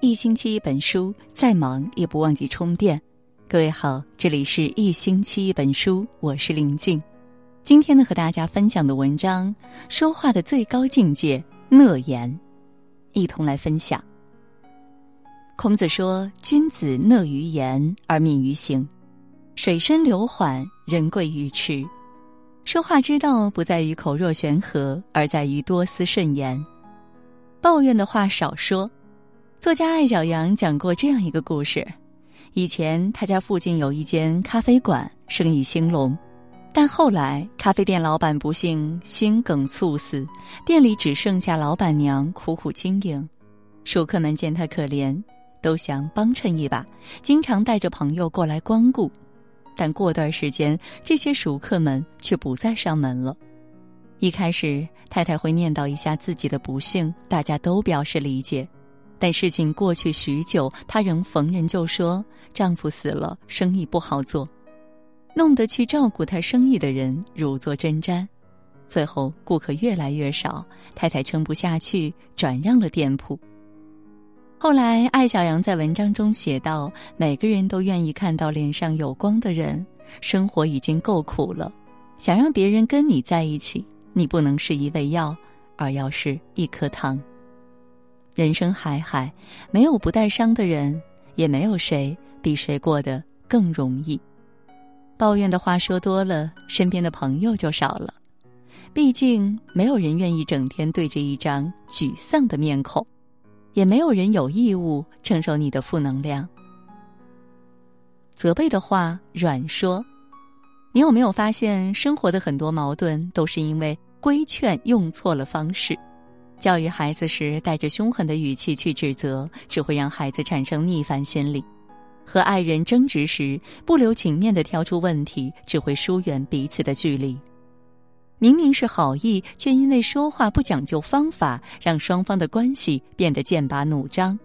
一星期一本书，再忙也不忘记充电。各位好，这里是一星期一本书，我是林静。今天呢，和大家分享的文章，说话的最高境界——讷言，一同来分享。孔子说：“君子讷于言而敏于行，水深流缓，人贵于迟。说话之道不在于口若悬河，而在于多思慎言。抱怨的话少说。”作家艾小羊讲过这样一个故事：以前他家附近有一间咖啡馆，生意兴隆，但后来咖啡店老板不幸心梗猝死，店里只剩下老板娘苦苦经营。熟客们见他可怜，都想帮衬一把，经常带着朋友过来光顾。但过段时间，这些熟客们却不再上门了。一开始，太太会念叨一下自己的不幸，大家都表示理解。但事情过去许久，她仍逢人就说丈夫死了，生意不好做，弄得去照顾她生意的人如坐针毡。最后顾客越来越少，太太撑不下去，转让了店铺。后来艾小羊在文章中写道：“每个人都愿意看到脸上有光的人，生活已经够苦了，想让别人跟你在一起，你不能是一味药，而要是一颗糖。”人生海海，没有不带伤的人，也没有谁比谁过得更容易。抱怨的话说多了，身边的朋友就少了。毕竟，没有人愿意整天对着一张沮丧的面孔，也没有人有义务承受你的负能量。责备的话软说，你有没有发现，生活的很多矛盾都是因为规劝用错了方式。教育孩子时，带着凶狠的语气去指责，只会让孩子产生逆反心理；和爱人争执时，不留情面的挑出问题，只会疏远彼此的距离。明明是好意，却因为说话不讲究方法，让双方的关系变得剑拔弩张。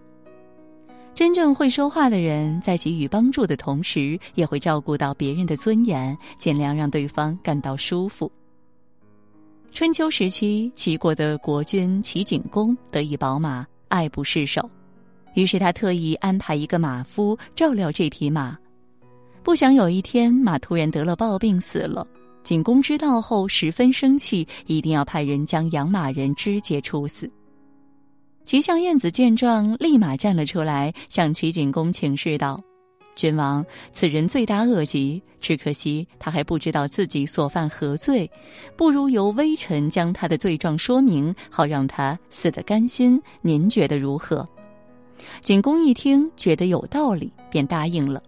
真正会说话的人，在给予帮助的同时，也会照顾到别人的尊严，尽量让对方感到舒服。春秋时期，齐国的国君齐景公得一宝马，爱不释手，于是他特意安排一个马夫照料这匹马。不想有一天马突然得了暴病死了，景公知道后十分生气，一定要派人将养马人肢解处死。齐相晏子见状，立马站了出来，向齐景公请示道。君王，此人罪大恶极，只可惜他还不知道自己所犯何罪，不如由微臣将他的罪状说明，好让他死得甘心。您觉得如何？景公一听，觉得有道理，便答应了。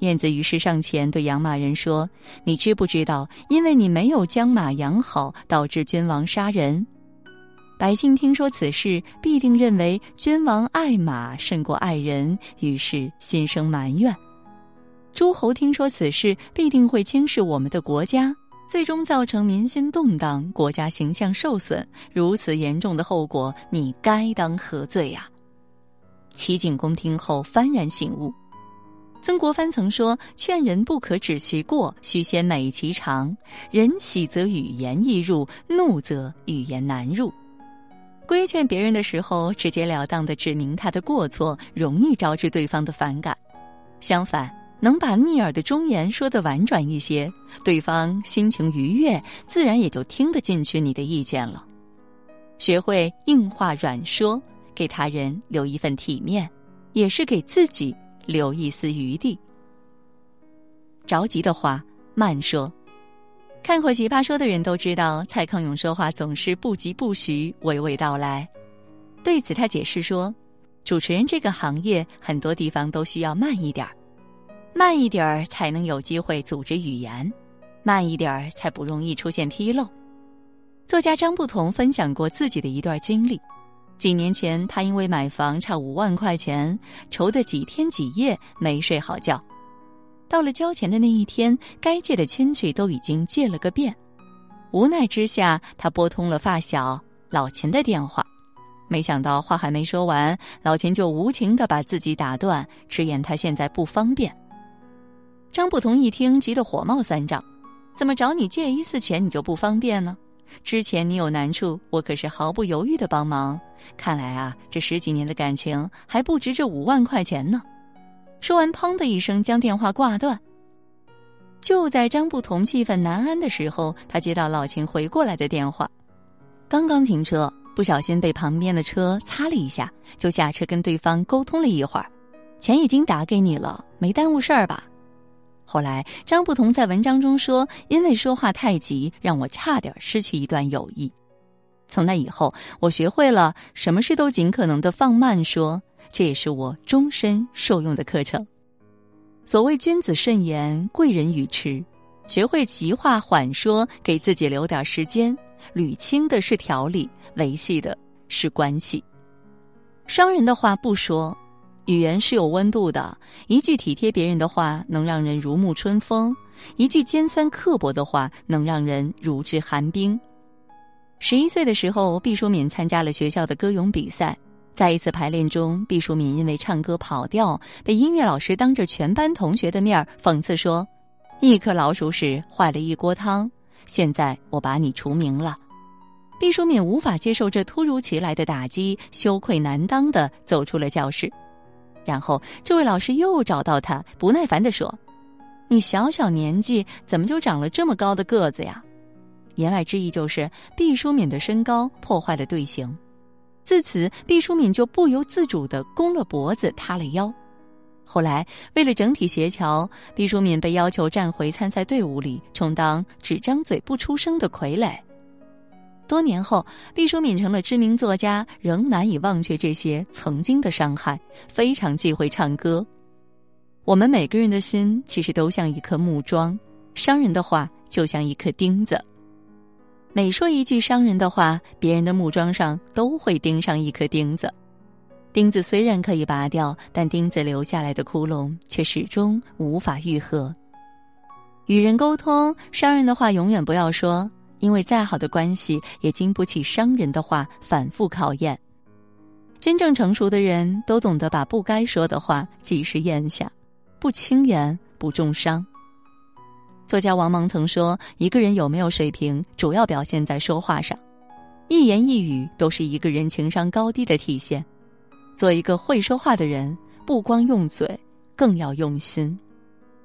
晏子于是上前对养马人说：“你知不知道，因为你没有将马养好，导致君王杀人？”百姓听说此事，必定认为君王爱马胜过爱人，于是心生埋怨；诸侯听说此事，必定会轻视我们的国家，最终造成民心动荡，国家形象受损。如此严重的后果，你该当何罪呀？齐景公听后幡然醒悟。曾国藩曾说：“劝人不可指其过，须先美其长。人喜则语言易入，怒则语言难入。”规劝别人的时候，直截了当的指明他的过错，容易招致对方的反感；相反，能把逆耳的忠言说得婉转一些，对方心情愉悦，自然也就听得进去你的意见了。学会硬话软说，给他人留一份体面，也是给自己留一丝余地。着急的话慢说。看过《奇葩说》的人都知道，蔡康永说话总是不疾不徐、娓娓道来。对此，他解释说：“主持人这个行业，很多地方都需要慢一点儿，慢一点儿才能有机会组织语言，慢一点儿才不容易出现纰漏。”作家张不同分享过自己的一段经历：几年前，他因为买房差五万块钱，愁得几天几夜没睡好觉。到了交钱的那一天，该借的亲戚都已经借了个遍，无奈之下，他拨通了发小老钱的电话，没想到话还没说完，老钱就无情的把自己打断，直言他现在不方便。张不同一听，急得火冒三丈：“怎么找你借一次钱你就不方便呢？之前你有难处，我可是毫不犹豫的帮忙。看来啊，这十几年的感情还不值这五万块钱呢。说完，砰的一声将电话挂断。就在张不同气愤难安的时候，他接到老秦回过来的电话。刚刚停车，不小心被旁边的车擦了一下，就下车跟对方沟通了一会儿。钱已经打给你了，没耽误事儿吧？后来，张不同在文章中说：“因为说话太急，让我差点失去一段友谊。”从那以后，我学会了什么事都尽可能的放慢说，这也是我终身受用的课程。所谓君子慎言，贵人语迟，学会急话缓说，给自己留点时间，捋清的是条理，维系的是关系。伤人的话不说。语言是有温度的，一句体贴别人的话能让人如沐春风，一句尖酸刻薄的话能让人如置寒冰。十一岁的时候，毕淑敏参加了学校的歌咏比赛，在一次排练中，毕淑敏因为唱歌跑调，被音乐老师当着全班同学的面讽刺说：“一颗老鼠屎坏了一锅汤，现在我把你除名了。”毕淑敏无法接受这突如其来的打击，羞愧难当的走出了教室。然后，这位老师又找到他，不耐烦地说：“你小小年纪怎么就长了这么高的个子呀？”言外之意就是毕淑敏的身高破坏了队形。自此，毕淑敏就不由自主地弓了脖子，塌了腰。后来，为了整体协调，毕淑敏被要求站回参赛队伍里，充当只张嘴不出声的傀儡。多年后，毕淑敏成了知名作家，仍难以忘却这些曾经的伤害，非常忌讳唱歌。我们每个人的心其实都像一颗木桩，伤人的话就像一颗钉子。每说一句伤人的话，别人的木桩上都会钉上一颗钉子。钉子虽然可以拔掉，但钉子留下来的窟窿却始终无法愈合。与人沟通，伤人的话永远不要说。因为再好的关系也经不起伤人的话反复考验。真正成熟的人都懂得把不该说的话及时咽下，不轻言不重伤。作家王蒙曾说：“一个人有没有水平，主要表现在说话上，一言一语都是一个人情商高低的体现。做一个会说话的人，不光用嘴，更要用心，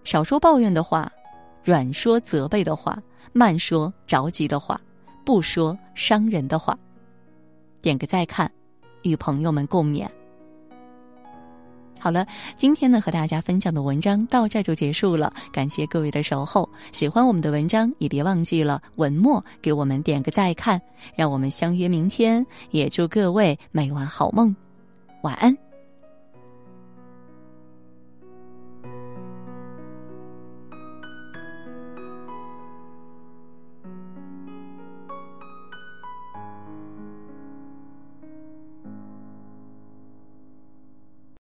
少说抱怨的话。”软说责备的话，慢说着急的话，不说伤人的话。点个再看，与朋友们共勉。好了，今天呢和大家分享的文章到这就结束了，感谢各位的守候。喜欢我们的文章，也别忘记了文末给我们点个再看，让我们相约明天。也祝各位每晚好梦，晚安。